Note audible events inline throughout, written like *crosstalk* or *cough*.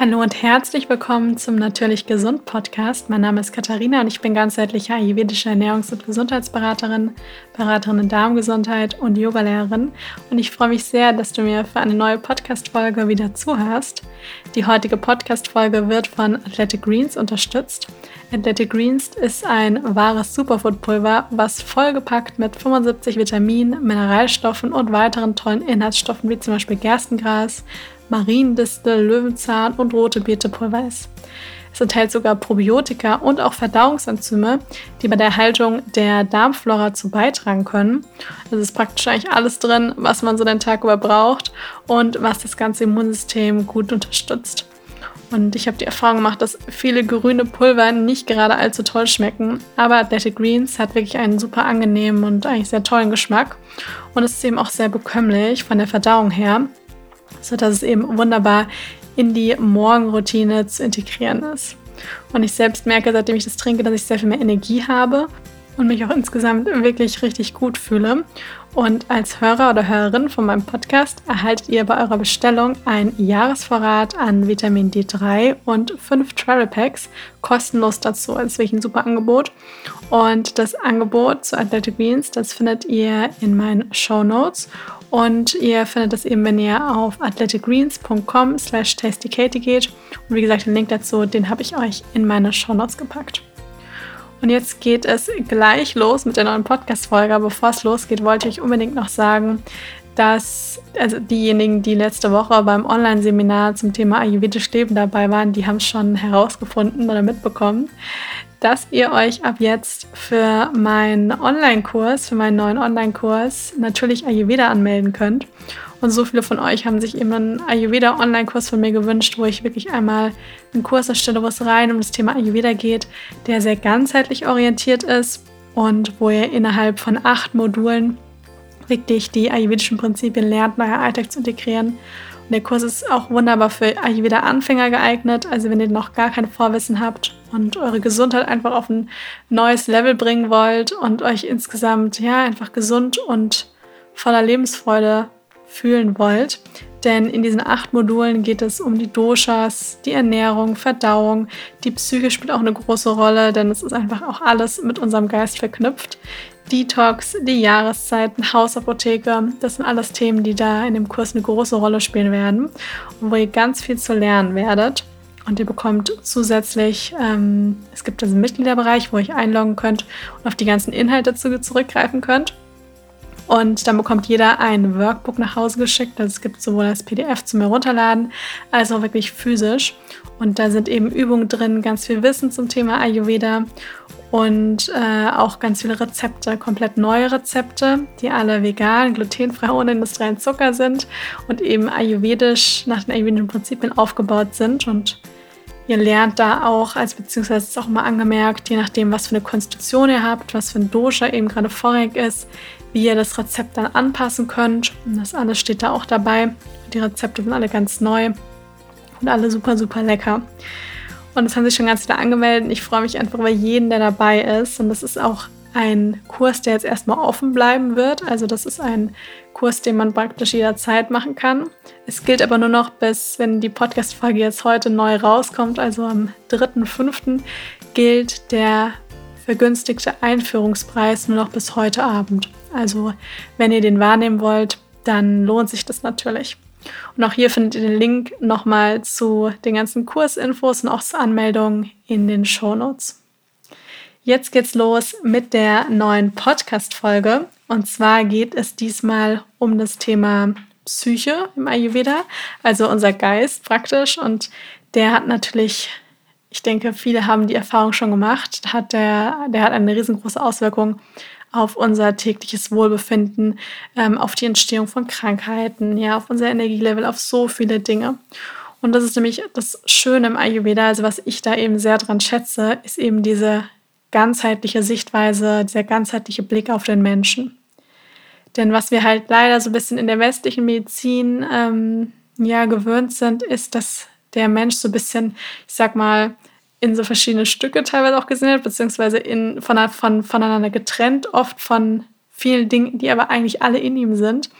Hallo und herzlich willkommen zum Natürlich Gesund Podcast. Mein Name ist Katharina und ich bin ganzheitliche ayurvedische Ernährungs- und Gesundheitsberaterin, Beraterin in Darmgesundheit und Yogalehrerin. Und ich freue mich sehr, dass du mir für eine neue Podcast-Folge wieder zuhörst. Die heutige Podcast-Folge wird von Athletic Greens unterstützt. Athletic Greens ist ein wahres Superfood-Pulver, was vollgepackt mit 75 Vitaminen, Mineralstoffen und weiteren tollen Inhaltsstoffen wie zum Beispiel Gerstengras, Mariendistel, Löwenzahn und rote Beetepulver ist. Es enthält sogar Probiotika und auch Verdauungsenzyme, die bei der Erhaltung der Darmflora zu beitragen können. Es ist praktisch eigentlich alles drin, was man so den Tag über braucht und was das ganze Immunsystem gut unterstützt. Und ich habe die Erfahrung gemacht, dass viele grüne Pulver nicht gerade allzu toll schmecken. Aber Athletic Greens hat wirklich einen super angenehmen und eigentlich sehr tollen Geschmack. Und es ist eben auch sehr bekömmlich von der Verdauung her sodass es eben wunderbar in die Morgenroutine zu integrieren ist. Und ich selbst merke, seitdem ich das trinke, dass ich sehr viel mehr Energie habe und mich auch insgesamt wirklich richtig gut fühle. Und als Hörer oder Hörerin von meinem Podcast erhaltet ihr bei eurer Bestellung einen Jahresvorrat an Vitamin D3 und fünf Travel Packs kostenlos dazu. Das ist wirklich ein super Angebot. Und das Angebot zu Athletic Beans, das findet ihr in meinen Show Notes. Und ihr findet das eben, wenn ihr auf athleticgreens.com slash tastykatie geht. Und wie gesagt, den Link dazu, den habe ich euch in meine Show Notes gepackt. Und jetzt geht es gleich los mit der neuen Podcast-Folge. Bevor es losgeht, wollte ich unbedingt noch sagen, dass also diejenigen, die letzte Woche beim Online-Seminar zum Thema Ayurvedisch Leben dabei waren, die haben es schon herausgefunden oder mitbekommen, dass ihr euch ab jetzt für meinen Online-Kurs, für meinen neuen Online-Kurs natürlich Ayurveda anmelden könnt. Und so viele von euch haben sich eben einen Ayurveda-Online-Kurs von mir gewünscht, wo ich wirklich einmal einen Kurs erstelle, wo es rein um das Thema Ayurveda geht, der sehr ganzheitlich orientiert ist und wo ihr innerhalb von acht Modulen wirklich die ayurvedischen Prinzipien lernt, in euer Alltag zu integrieren der Kurs ist auch wunderbar für Ayurveda-Anfänger geeignet. Also wenn ihr noch gar kein Vorwissen habt und eure Gesundheit einfach auf ein neues Level bringen wollt und euch insgesamt ja einfach gesund und voller Lebensfreude fühlen wollt. Denn in diesen acht Modulen geht es um die Doshas, die Ernährung, Verdauung. Die Psyche spielt auch eine große Rolle, denn es ist einfach auch alles mit unserem Geist verknüpft. Detox, die Jahreszeiten, Hausapotheke, das sind alles Themen, die da in dem Kurs eine große Rolle spielen werden und wo ihr ganz viel zu lernen werdet. Und ihr bekommt zusätzlich, ähm, es gibt also einen Mitgliederbereich, wo ihr einloggen könnt und auf die ganzen Inhalte zurückgreifen könnt. Und dann bekommt jeder ein Workbook nach Hause geschickt. Also es gibt sowohl als PDF zum Herunterladen als auch wirklich physisch. Und da sind eben Übungen drin, ganz viel Wissen zum Thema Ayurveda und äh, auch ganz viele Rezepte, komplett neue Rezepte, die alle vegan, glutenfrei, ohne industriellen Zucker sind und eben ayurvedisch nach den ayurvedischen Prinzipien aufgebaut sind. Und ihr lernt da auch, als beziehungsweise ist auch mal angemerkt, je nachdem, was für eine Konstitution ihr habt, was für ein Dosha eben gerade vorrangig ist, wie ihr das Rezept dann anpassen könnt. Und das alles steht da auch dabei. Die Rezepte sind alle ganz neu und alle super, super lecker. Und es haben sich schon ganz viele angemeldet. Ich freue mich einfach über jeden, der dabei ist. Und das ist auch ein Kurs, der jetzt erstmal offen bleiben wird. Also das ist ein Kurs, den man praktisch jederzeit machen kann. Es gilt aber nur noch bis, wenn die Podcast-Folge jetzt heute neu rauskommt, also am 3.5. gilt der vergünstigte Einführungspreis nur noch bis heute Abend. Also wenn ihr den wahrnehmen wollt, dann lohnt sich das natürlich. Und auch hier findet ihr den Link nochmal zu den ganzen Kursinfos und auch zur Anmeldung in den Shownotes. Jetzt geht's los mit der neuen Podcast-Folge. Und zwar geht es diesmal um das Thema Psyche im Ayurveda, also unser Geist praktisch. Und der hat natürlich, ich denke, viele haben die Erfahrung schon gemacht, hat der, der hat eine riesengroße Auswirkung auf unser tägliches Wohlbefinden, ähm, auf die Entstehung von Krankheiten, ja, auf unser Energielevel, auf so viele Dinge. Und das ist nämlich das Schöne im Ayurveda, also was ich da eben sehr dran schätze, ist eben diese ganzheitliche Sichtweise, dieser ganzheitliche Blick auf den Menschen. Denn was wir halt leider so ein bisschen in der westlichen Medizin ähm, ja gewöhnt sind, ist, dass der Mensch so ein bisschen, ich sag mal, in so verschiedene Stücke teilweise auch gesehen hat, beziehungsweise in, von, von, voneinander getrennt, oft von vielen Dingen, die aber eigentlich alle in ihm sind,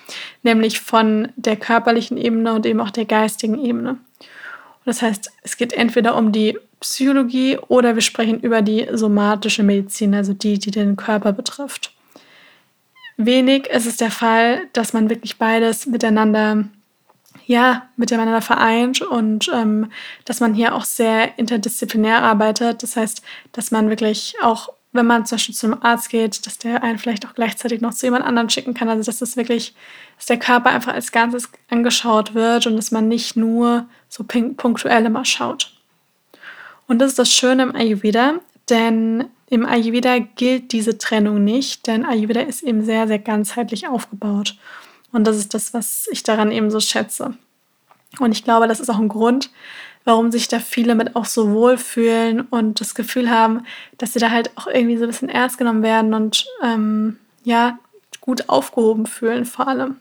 nämlich von der körperlichen Ebene und eben auch der geistigen Ebene. das heißt, es geht entweder um die Psychologie oder wir sprechen über die somatische Medizin, also die, die den Körper betrifft. Wenig ist es der Fall, dass man wirklich beides miteinander, ja, miteinander vereint und ähm, dass man hier auch sehr interdisziplinär arbeitet. Das heißt, dass man wirklich auch, wenn man zum Beispiel zu einem Arzt geht, dass der einen vielleicht auch gleichzeitig noch zu jemand anderem schicken kann. Also dass das wirklich, dass der Körper einfach als Ganzes angeschaut wird und dass man nicht nur so punktuell immer schaut. Und das ist das Schöne im Ayurveda, denn im Ayurveda gilt diese Trennung nicht, denn Ayurveda ist eben sehr, sehr ganzheitlich aufgebaut. Und das ist das, was ich daran eben so schätze. Und ich glaube, das ist auch ein Grund, warum sich da viele mit auch so wohlfühlen und das Gefühl haben, dass sie da halt auch irgendwie so ein bisschen ernst genommen werden und ähm, ja, gut aufgehoben fühlen vor allem.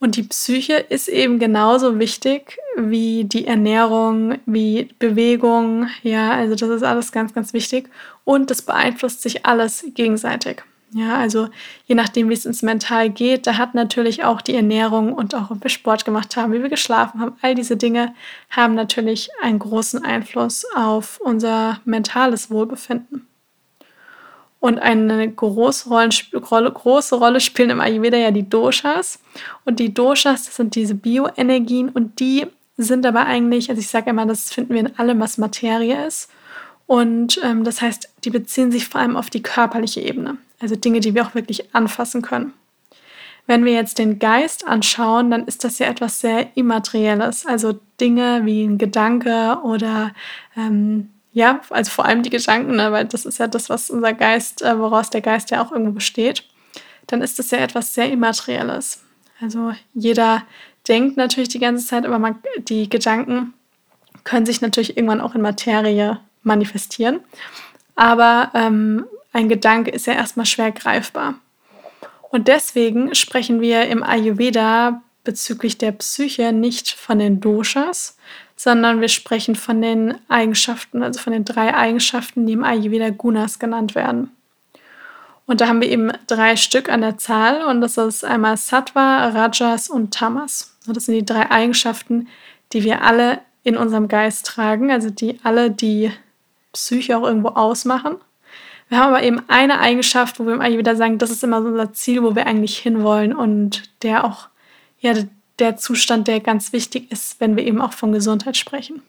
Und die Psyche ist eben genauso wichtig wie die Ernährung, wie Bewegung. Ja, also das ist alles ganz, ganz wichtig. Und das beeinflusst sich alles gegenseitig. Ja, also je nachdem, wie es ins Mental geht, da hat natürlich auch die Ernährung und auch, ob wir Sport gemacht haben, wie wir geschlafen haben, all diese Dinge haben natürlich einen großen Einfluss auf unser mentales Wohlbefinden. Und eine große Rolle, große Rolle spielen im Ayurveda ja die Doshas. Und die Doshas, das sind diese Bioenergien und die sind aber eigentlich, also ich sage immer, das finden wir in allem, was Materie ist. Und ähm, das heißt, die beziehen sich vor allem auf die körperliche Ebene. Also Dinge, die wir auch wirklich anfassen können. Wenn wir jetzt den Geist anschauen, dann ist das ja etwas sehr Immaterielles. Also Dinge wie ein Gedanke oder ähm, ja, also vor allem die Gedanken, ne, weil das ist ja das, was unser Geist, äh, woraus der Geist ja auch irgendwo besteht, dann ist das ja etwas sehr Immaterielles. Also jeder denkt natürlich die ganze Zeit, aber man, die Gedanken können sich natürlich irgendwann auch in Materie manifestieren. Aber ähm, ein Gedanke ist ja erstmal schwer greifbar. Und deswegen sprechen wir im Ayurveda bezüglich der Psyche nicht von den Doshas, sondern wir sprechen von den Eigenschaften, also von den drei Eigenschaften, die im Ayurveda Gunas genannt werden. Und da haben wir eben drei Stück an der Zahl und das ist einmal Sattva, Rajas und Tamas. Und das sind die drei Eigenschaften, die wir alle in unserem Geist tragen, also die alle die Psyche auch irgendwo ausmachen. Wir haben aber eben eine Eigenschaft, wo wir im Ayurveda sagen, das ist immer so unser Ziel, wo wir eigentlich hinwollen und der auch ja, der Zustand, der ganz wichtig ist, wenn wir eben auch von Gesundheit sprechen.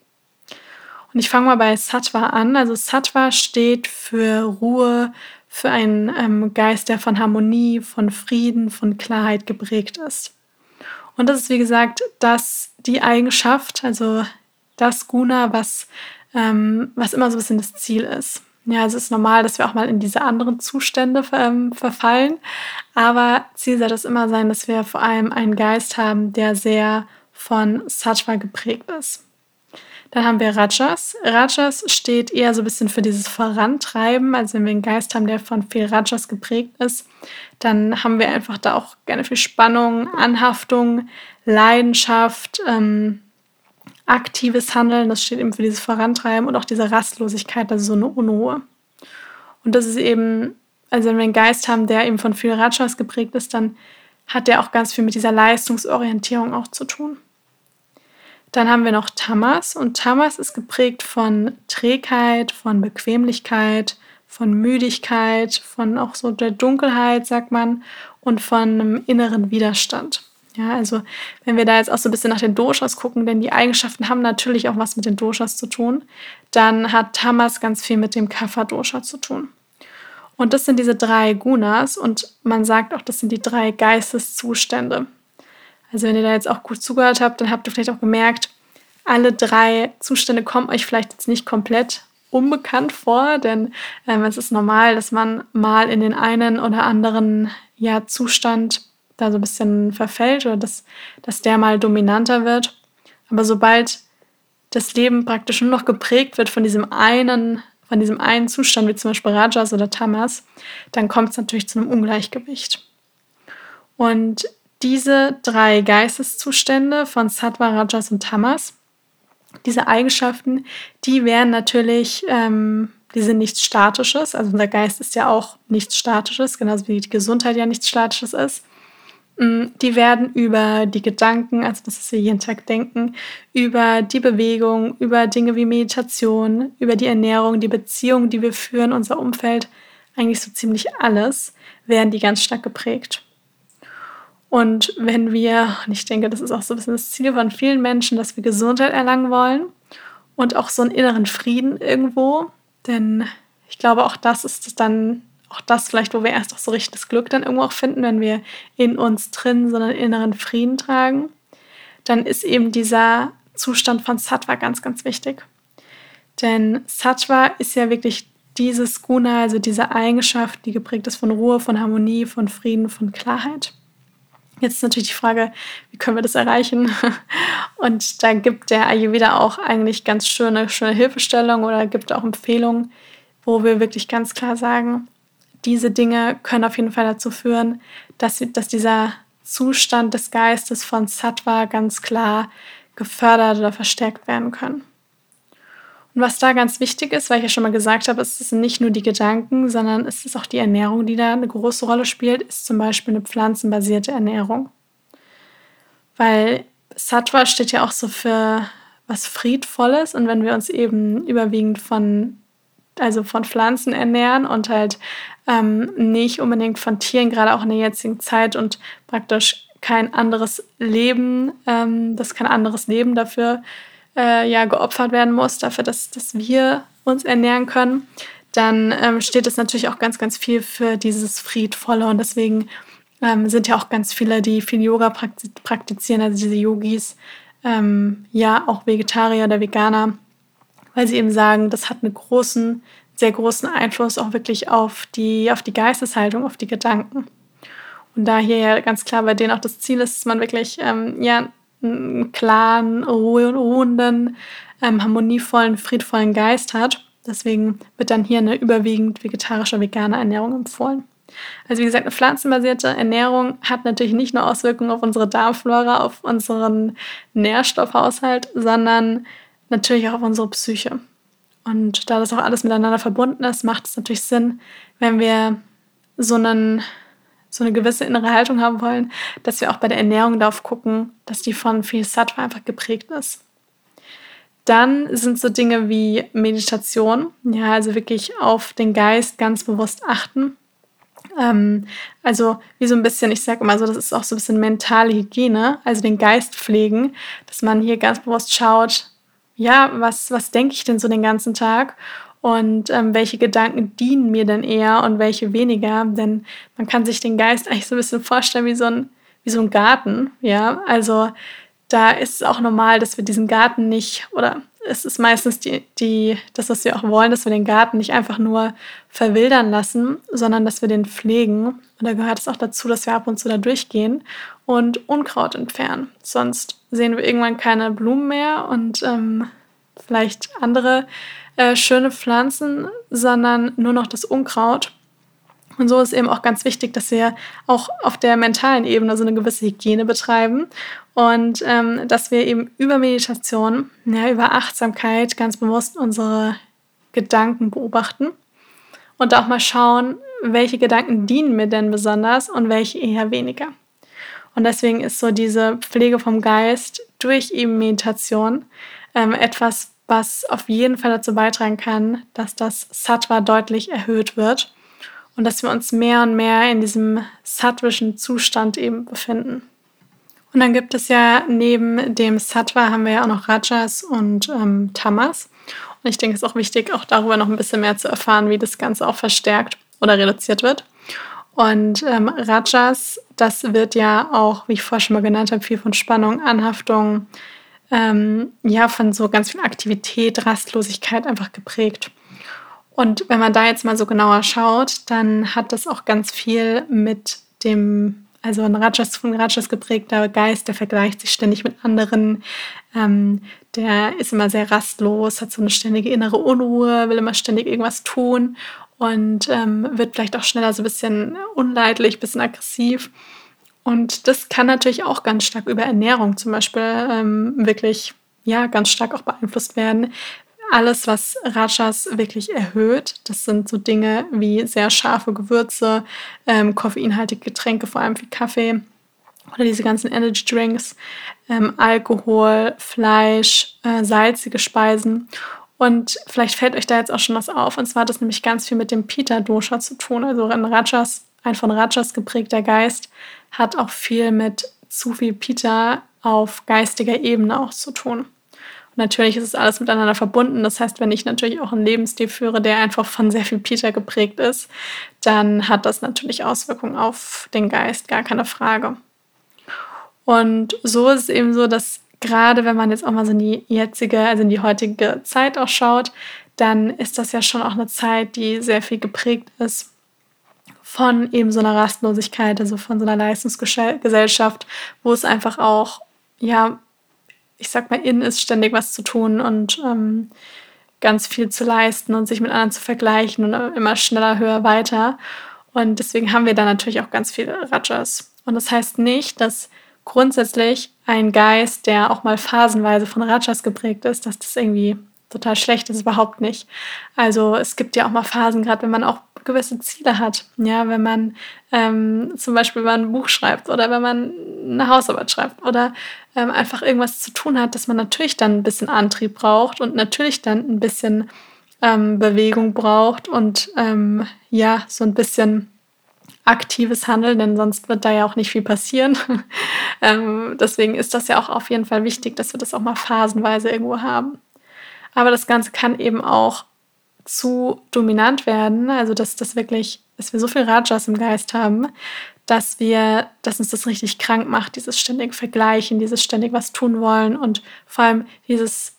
Und ich fange mal bei Sattva an. Also Sattva steht für Ruhe, für einen ähm, Geist, der von Harmonie, von Frieden, von Klarheit geprägt ist. Und das ist, wie gesagt, das, die Eigenschaft, also das Guna, was, ähm, was immer so ein bisschen das Ziel ist. Ja, es ist normal, dass wir auch mal in diese anderen Zustände ähm, verfallen. Aber Ziel soll es immer sein, dass wir vor allem einen Geist haben, der sehr von Sattva geprägt ist. Dann haben wir Rajas. Rajas steht eher so ein bisschen für dieses Vorantreiben. Also wenn wir einen Geist haben, der von viel Rajas geprägt ist, dann haben wir einfach da auch gerne viel Spannung, Anhaftung, Leidenschaft, ähm, aktives Handeln, das steht eben für dieses Vorantreiben und auch diese Rastlosigkeit, also so eine Unruhe. Und das ist eben, also wenn wir einen Geist haben, der eben von viel Rajas geprägt ist, dann hat der auch ganz viel mit dieser Leistungsorientierung auch zu tun. Dann haben wir noch Tamas und Tamas ist geprägt von Trägheit, von Bequemlichkeit, von Müdigkeit, von auch so der Dunkelheit, sagt man, und von einem inneren Widerstand. Ja, also wenn wir da jetzt auch so ein bisschen nach den Doshas gucken, denn die Eigenschaften haben natürlich auch was mit den Doshas zu tun, dann hat Tamas ganz viel mit dem Kapha-Dosha zu tun. Und das sind diese drei Gunas und man sagt auch, das sind die drei Geisteszustände. Also wenn ihr da jetzt auch gut zugehört habt, dann habt ihr vielleicht auch gemerkt, alle drei Zustände kommen euch vielleicht jetzt nicht komplett unbekannt vor, denn ähm, es ist normal, dass man mal in den einen oder anderen ja, Zustand da so ein bisschen verfällt oder dass, dass der mal dominanter wird. Aber sobald das Leben praktisch nur noch geprägt wird von diesem einen, von diesem einen Zustand, wie zum Beispiel Rajas oder Tamas, dann kommt es natürlich zu einem Ungleichgewicht. Und diese drei Geisteszustände von Sattva, Rajas und Tamas, diese Eigenschaften, die wären natürlich, ähm, die sind nichts Statisches. Also unser Geist ist ja auch nichts Statisches, genauso wie die Gesundheit ja nichts Statisches ist. Mm, die werden über die Gedanken, also das, was wir jeden Tag denken, über die Bewegung, über Dinge wie Meditation, über die Ernährung, die Beziehung, die wir führen, unser Umfeld, eigentlich so ziemlich alles, werden die ganz stark geprägt. Und wenn wir, und ich denke, das ist auch so ein bisschen das Ziel von vielen Menschen, dass wir Gesundheit erlangen wollen und auch so einen inneren Frieden irgendwo, denn ich glaube, auch das ist dann auch das vielleicht, wo wir erst auch so richtiges Glück dann irgendwo auch finden, wenn wir in uns drin so einen inneren Frieden tragen, dann ist eben dieser Zustand von Sattva ganz, ganz wichtig. Denn Sattva ist ja wirklich dieses Guna, also diese Eigenschaft, die geprägt ist von Ruhe, von Harmonie, von Frieden, von Klarheit. Jetzt ist natürlich die Frage, wie können wir das erreichen? *laughs* Und da gibt der Ayurveda auch eigentlich ganz schöne, schöne Hilfestellung oder gibt auch Empfehlungen, wo wir wirklich ganz klar sagen, diese Dinge können auf jeden Fall dazu führen, dass, dass dieser Zustand des Geistes von Sattva ganz klar gefördert oder verstärkt werden können. Und was da ganz wichtig ist, weil ich ja schon mal gesagt habe, es sind nicht nur die Gedanken, sondern es ist auch die Ernährung, die da eine große Rolle spielt, ist zum Beispiel eine pflanzenbasierte Ernährung. Weil Sattva steht ja auch so für was Friedvolles und wenn wir uns eben überwiegend von also von Pflanzen ernähren und halt ähm, nicht unbedingt von Tieren, gerade auch in der jetzigen Zeit und praktisch kein anderes Leben, ähm, dass kein anderes Leben dafür äh, ja geopfert werden muss, dafür, dass, dass wir uns ernähren können, dann ähm, steht es natürlich auch ganz, ganz viel für dieses Friedvolle. Und deswegen ähm, sind ja auch ganz viele, die viel Yoga praktizieren, also diese Yogis, ähm, ja auch Vegetarier oder Veganer, weil sie eben sagen, das hat einen großen, sehr großen Einfluss auch wirklich auf die, auf die Geisteshaltung, auf die Gedanken. Und da hier ja ganz klar bei denen auch das Ziel ist, dass man wirklich ähm, ja, einen klaren, ruhenden, ähm, harmonievollen, friedvollen Geist hat. Deswegen wird dann hier eine überwiegend vegetarische, vegane Ernährung empfohlen. Also wie gesagt, eine pflanzenbasierte Ernährung hat natürlich nicht nur Auswirkungen auf unsere Darmflora, auf unseren Nährstoffhaushalt, sondern natürlich auch auf unsere Psyche. Und da das auch alles miteinander verbunden ist, macht es natürlich Sinn, wenn wir so einen so eine gewisse innere Haltung haben wollen, dass wir auch bei der Ernährung darauf gucken, dass die von viel Sattva einfach geprägt ist. Dann sind so Dinge wie Meditation, ja, also wirklich auf den Geist ganz bewusst achten. Ähm, also wie so ein bisschen, ich sage immer so, das ist auch so ein bisschen mentale Hygiene, also den Geist pflegen, dass man hier ganz bewusst schaut, ja, was, was denke ich denn so den ganzen Tag und ähm, welche Gedanken dienen mir denn eher und welche weniger. Denn man kann sich den Geist eigentlich so ein bisschen vorstellen wie so ein, wie so ein Garten. Ja, also da ist es auch normal, dass wir diesen Garten nicht, oder es ist meistens die, die, das, was wir auch wollen, dass wir den Garten nicht einfach nur verwildern lassen, sondern dass wir den pflegen. Und da gehört es auch dazu, dass wir ab und zu da durchgehen und Unkraut entfernen. Sonst sehen wir irgendwann keine Blumen mehr und ähm, vielleicht andere äh, schöne Pflanzen, sondern nur noch das Unkraut. Und so ist eben auch ganz wichtig, dass wir auch auf der mentalen Ebene so eine gewisse Hygiene betreiben und ähm, dass wir eben über Meditation, ja, über Achtsamkeit ganz bewusst unsere Gedanken beobachten und auch mal schauen, welche Gedanken dienen mir denn besonders und welche eher weniger. Und deswegen ist so diese Pflege vom Geist durch eben Meditation ähm, etwas, was auf jeden Fall dazu beitragen kann, dass das Sattva deutlich erhöht wird und dass wir uns mehr und mehr in diesem sattvischen Zustand eben befinden. Und dann gibt es ja neben dem Sattva haben wir ja auch noch Rajas und ähm, Tamas. Und ich denke, es ist auch wichtig, auch darüber noch ein bisschen mehr zu erfahren, wie das Ganze auch verstärkt oder reduziert wird. Und ähm, Rajas, das wird ja auch, wie ich vorher schon mal genannt habe, viel von Spannung, Anhaftung, ähm, ja, von so ganz viel Aktivität, Rastlosigkeit einfach geprägt. Und wenn man da jetzt mal so genauer schaut, dann hat das auch ganz viel mit dem, also ein Rajas von Rajas geprägter Geist, der vergleicht sich ständig mit anderen, ähm, der ist immer sehr rastlos, hat so eine ständige innere Unruhe, will immer ständig irgendwas tun und ähm, wird vielleicht auch schneller so ein bisschen unleidlich, ein bisschen aggressiv. Und das kann natürlich auch ganz stark über Ernährung zum Beispiel ähm, wirklich ja ganz stark auch beeinflusst werden. Alles, was Rajas wirklich erhöht, das sind so Dinge wie sehr scharfe Gewürze, ähm, koffeinhaltige Getränke, vor allem wie Kaffee, oder diese ganzen Energy Drinks, ähm, Alkohol, Fleisch, äh, salzige Speisen. Und vielleicht fällt euch da jetzt auch schon was auf. Und zwar hat das nämlich ganz viel mit dem Pita-Dosha zu tun. Also ein Rajas, ein von Rajas geprägter Geist hat auch viel mit zu viel Pita auf geistiger Ebene auch zu tun. Natürlich ist es alles miteinander verbunden. Das heißt, wenn ich natürlich auch einen Lebensstil führe, der einfach von sehr viel Pita geprägt ist, dann hat das natürlich Auswirkungen auf den Geist, gar keine Frage. Und so ist es eben so, dass gerade wenn man jetzt auch mal so in die jetzige, also in die heutige Zeit auch schaut, dann ist das ja schon auch eine Zeit, die sehr viel geprägt ist von eben so einer Rastlosigkeit, also von so einer Leistungsgesellschaft, wo es einfach auch, ja, ich sag mal, in ist, ständig was zu tun und ähm, ganz viel zu leisten und sich mit anderen zu vergleichen und immer schneller, höher, weiter. Und deswegen haben wir da natürlich auch ganz viele Rajas. Und das heißt nicht, dass grundsätzlich ein Geist, der auch mal phasenweise von Rajas geprägt ist, dass das irgendwie total schlecht ist, überhaupt nicht. Also es gibt ja auch mal Phasen, gerade wenn man auch gewisse Ziele hat. Ja, wenn man ähm, zum Beispiel man ein Buch schreibt oder wenn man eine Hausarbeit schreibt oder ähm, einfach irgendwas zu tun hat, dass man natürlich dann ein bisschen Antrieb braucht und natürlich dann ein bisschen ähm, Bewegung braucht und ähm, ja, so ein bisschen aktives Handeln, denn sonst wird da ja auch nicht viel passieren. *laughs* ähm, deswegen ist das ja auch auf jeden Fall wichtig, dass wir das auch mal phasenweise irgendwo haben. Aber das Ganze kann eben auch zu dominant werden, also dass das wirklich, dass wir so viel Rajas im Geist haben, dass wir, dass uns das richtig krank macht, dieses ständige Vergleichen, dieses ständig was tun wollen und vor allem dieses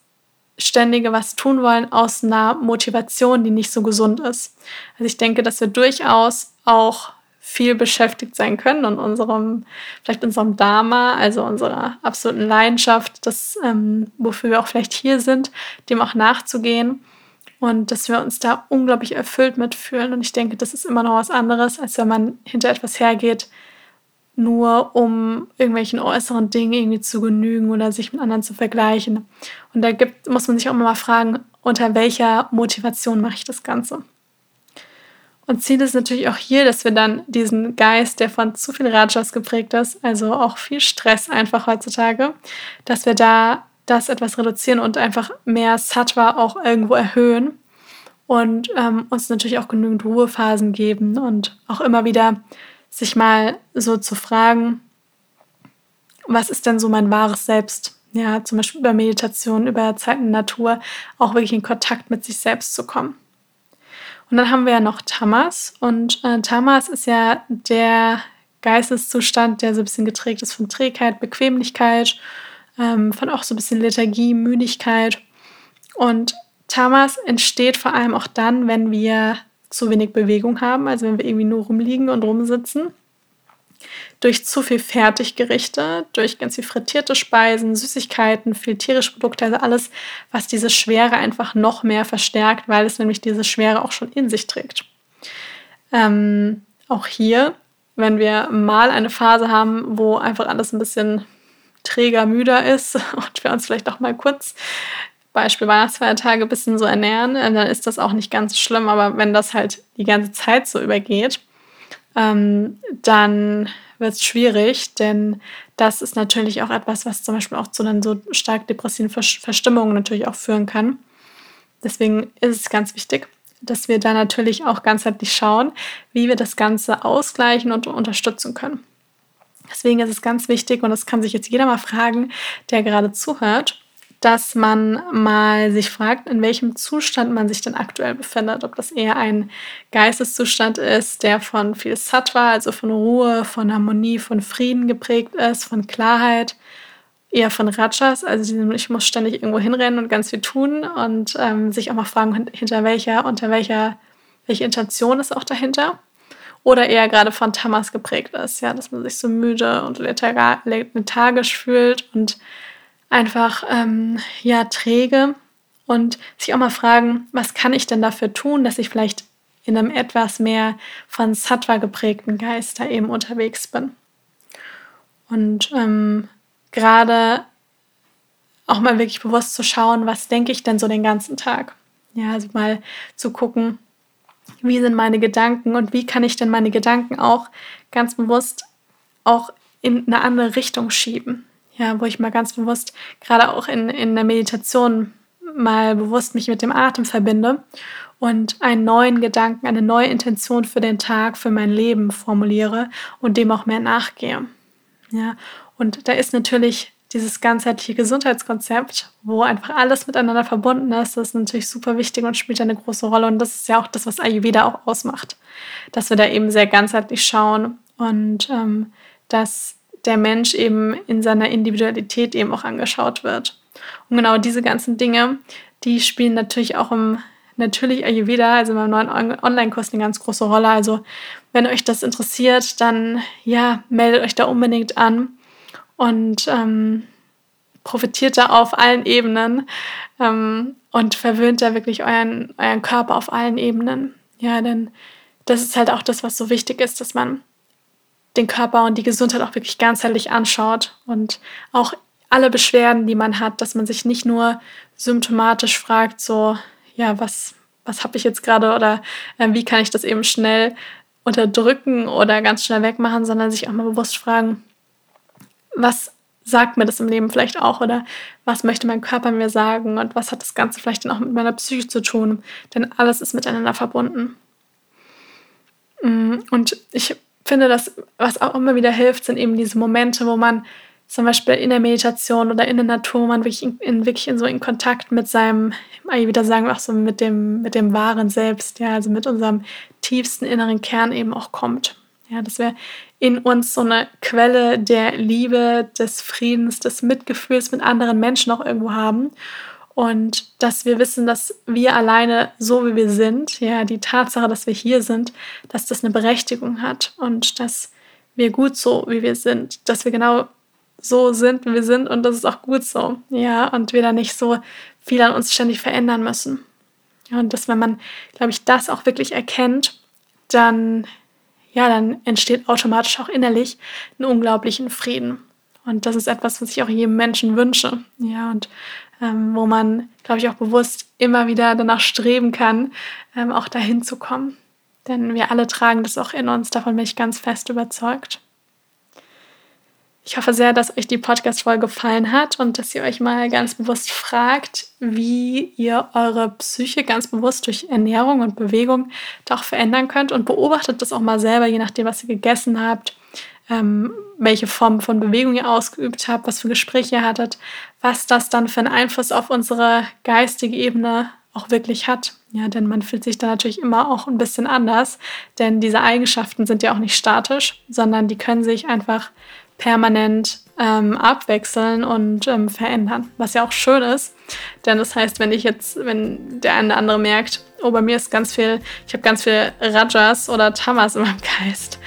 ständige was tun wollen aus einer Motivation, die nicht so gesund ist. Also ich denke, dass wir durchaus auch viel beschäftigt sein können und unserem, vielleicht unserem Dharma, also unserer absoluten Leidenschaft, das, ähm, wofür wir auch vielleicht hier sind, dem auch nachzugehen und dass wir uns da unglaublich erfüllt mitfühlen. Und ich denke, das ist immer noch was anderes, als wenn man hinter etwas hergeht, nur um irgendwelchen äußeren Dingen irgendwie zu genügen oder sich mit anderen zu vergleichen. Und da gibt, muss man sich auch immer mal fragen, unter welcher Motivation mache ich das Ganze? Und Ziel ist natürlich auch hier, dass wir dann diesen Geist, der von zu viel Rajas geprägt ist, also auch viel Stress einfach heutzutage, dass wir da das etwas reduzieren und einfach mehr Sattva auch irgendwo erhöhen und ähm, uns natürlich auch genügend Ruhephasen geben und auch immer wieder sich mal so zu fragen, was ist denn so mein wahres Selbst? Ja, zum Beispiel über Meditation, über Zeit in Natur, auch wirklich in Kontakt mit sich selbst zu kommen. Und dann haben wir ja noch Tamas. Und äh, Tamas ist ja der Geisteszustand, der so ein bisschen geträgt ist von Trägheit, Bequemlichkeit, ähm, von auch so ein bisschen Lethargie, Müdigkeit. Und Tamas entsteht vor allem auch dann, wenn wir zu wenig Bewegung haben, also wenn wir irgendwie nur rumliegen und rumsitzen durch zu viel Fertiggerichte, durch ganz viel frittierte Speisen, Süßigkeiten, viel tierische Produkte, also alles, was diese Schwere einfach noch mehr verstärkt, weil es nämlich diese Schwere auch schon in sich trägt. Ähm, auch hier, wenn wir mal eine Phase haben, wo einfach alles ein bisschen träger, müder ist *laughs* und wir uns vielleicht auch mal kurz Beispiel Weihnachtsfeiertage ein bisschen so ernähren, äh, dann ist das auch nicht ganz schlimm. Aber wenn das halt die ganze Zeit so übergeht, ähm, dann wird es schwierig, denn das ist natürlich auch etwas, was zum Beispiel auch zu dann so stark depressiven Verstimmungen natürlich auch führen kann. Deswegen ist es ganz wichtig, dass wir da natürlich auch ganzheitlich schauen, wie wir das Ganze ausgleichen und unterstützen können. Deswegen ist es ganz wichtig, und das kann sich jetzt jeder mal fragen, der gerade zuhört, dass man mal sich fragt, in welchem Zustand man sich denn aktuell befindet. Ob das eher ein Geisteszustand ist, der von viel Sattva, also von Ruhe, von Harmonie, von Frieden geprägt ist, von Klarheit, eher von Rajas, also ich muss ständig irgendwo hinrennen und ganz viel tun und ähm, sich auch mal fragen, hinter welcher, unter welcher, welche Intention ist auch dahinter. Oder eher gerade von Tamas geprägt ist, ja, dass man sich so müde und lethargisch fühlt und einfach ähm, ja träge und sich auch mal fragen, was kann ich denn dafür tun, dass ich vielleicht in einem etwas mehr von Sattva geprägten Geist da eben unterwegs bin. Und ähm, gerade auch mal wirklich bewusst zu schauen, was denke ich denn so den ganzen Tag. Ja, also mal zu gucken, wie sind meine Gedanken und wie kann ich denn meine Gedanken auch ganz bewusst auch in eine andere Richtung schieben. Ja, wo ich mal ganz bewusst, gerade auch in, in der Meditation, mal bewusst mich mit dem Atem verbinde und einen neuen Gedanken, eine neue Intention für den Tag, für mein Leben formuliere und dem auch mehr nachgehe. Ja, und da ist natürlich dieses ganzheitliche Gesundheitskonzept, wo einfach alles miteinander verbunden ist, das ist natürlich super wichtig und spielt eine große Rolle. Und das ist ja auch das, was Ayurveda auch ausmacht, dass wir da eben sehr ganzheitlich schauen und ähm, dass der Mensch eben in seiner Individualität eben auch angeschaut wird. Und genau diese ganzen Dinge, die spielen natürlich auch im natürlich Ayurveda, also in meinem neuen Online-Kurs, eine ganz große Rolle. Also wenn euch das interessiert, dann ja, meldet euch da unbedingt an und ähm, profitiert da auf allen Ebenen ähm, und verwöhnt da wirklich euren, euren Körper auf allen Ebenen. Ja, denn das ist halt auch das, was so wichtig ist, dass man den Körper und die Gesundheit auch wirklich ganzheitlich anschaut und auch alle Beschwerden, die man hat, dass man sich nicht nur symptomatisch fragt, so, ja, was, was habe ich jetzt gerade oder äh, wie kann ich das eben schnell unterdrücken oder ganz schnell wegmachen, sondern sich auch mal bewusst fragen, was sagt mir das im Leben vielleicht auch oder was möchte mein Körper mir sagen und was hat das Ganze vielleicht dann auch mit meiner Psyche zu tun, denn alles ist miteinander verbunden. Mm, und ich finde, dass was auch immer wieder hilft, sind eben diese Momente, wo man zum Beispiel in der Meditation oder in der Natur, wo man wirklich in, in wirklich in so in Kontakt mit seinem, wieder sagen auch so mit dem, mit dem wahren Selbst, ja, also mit unserem tiefsten inneren Kern eben auch kommt. Ja, dass wir in uns so eine Quelle der Liebe, des Friedens, des Mitgefühls mit anderen Menschen auch irgendwo haben. Und dass wir wissen, dass wir alleine, so wie wir sind, ja, die Tatsache, dass wir hier sind, dass das eine Berechtigung hat und dass wir gut so, wie wir sind, dass wir genau so sind, wie wir sind und das ist auch gut so, ja, und wir da nicht so viel an uns ständig verändern müssen. Und dass, wenn man, glaube ich, das auch wirklich erkennt, dann ja, dann entsteht automatisch auch innerlich einen unglaublichen Frieden. Und das ist etwas, was ich auch jedem Menschen wünsche. Ja, und ähm, wo man, glaube ich, auch bewusst immer wieder danach streben kann, ähm, auch dahin zu kommen. Denn wir alle tragen das auch in uns, davon bin ich ganz fest überzeugt. Ich hoffe sehr, dass euch die Podcast-Folge gefallen hat und dass ihr euch mal ganz bewusst fragt, wie ihr eure Psyche ganz bewusst durch Ernährung und Bewegung doch verändern könnt und beobachtet das auch mal selber, je nachdem, was ihr gegessen habt, ähm, welche Form von Bewegung ihr ausgeübt habt, was für Gespräche ihr hattet, was das dann für einen Einfluss auf unsere geistige Ebene auch wirklich hat. Ja, denn man fühlt sich da natürlich immer auch ein bisschen anders, denn diese Eigenschaften sind ja auch nicht statisch, sondern die können sich einfach permanent ähm, abwechseln und ähm, verändern, was ja auch schön ist. Denn das heißt, wenn ich jetzt, wenn der eine oder andere merkt, oh, bei mir ist ganz viel, ich habe ganz viel Rajas oder Tamas in meinem Geist,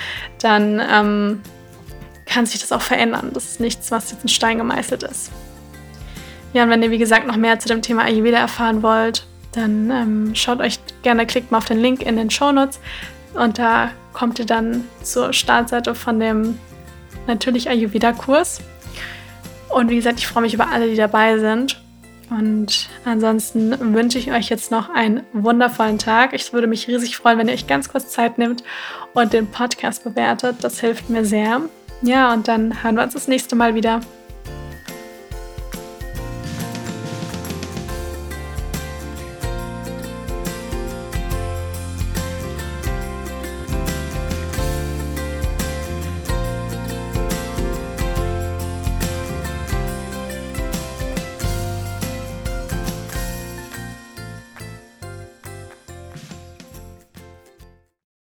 dann ähm, kann sich das auch verändern. Das ist nichts, was jetzt in Stein gemeißelt ist. Ja, und wenn ihr, wie gesagt, noch mehr zu dem Thema Ayurveda erfahren wollt, dann ähm, schaut euch gerne, klickt mal auf den Link in den Show Notes und da kommt ihr dann zur Startseite von dem natürlich Ayurveda-Kurs. Und wie gesagt, ich freue mich über alle, die dabei sind. Und ansonsten wünsche ich euch jetzt noch einen wundervollen Tag. Ich würde mich riesig freuen, wenn ihr euch ganz kurz Zeit nehmt und den Podcast bewertet. Das hilft mir sehr. Ja, und dann hören wir uns das nächste Mal wieder.